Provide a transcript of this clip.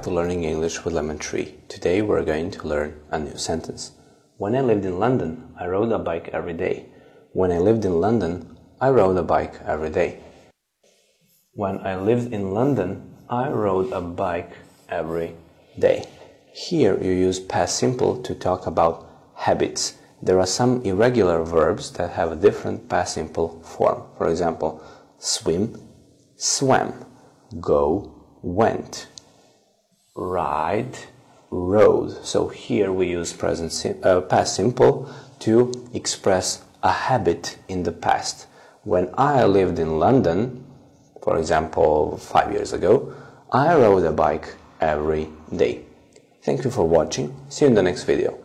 To learning English with Lemon Tree. Today we're going to learn a new sentence. When I lived in London, I rode a bike every day. When I lived in London, I rode a bike every day. When I lived in London, I rode a bike every day. Here you use past simple to talk about habits. There are some irregular verbs that have a different past simple form. For example, swim, swam, go, went ride, rode. So here we use present sim- uh, past simple to express a habit in the past. When I lived in London, for example, five years ago, I rode a bike every day. Thank you for watching. See you in the next video.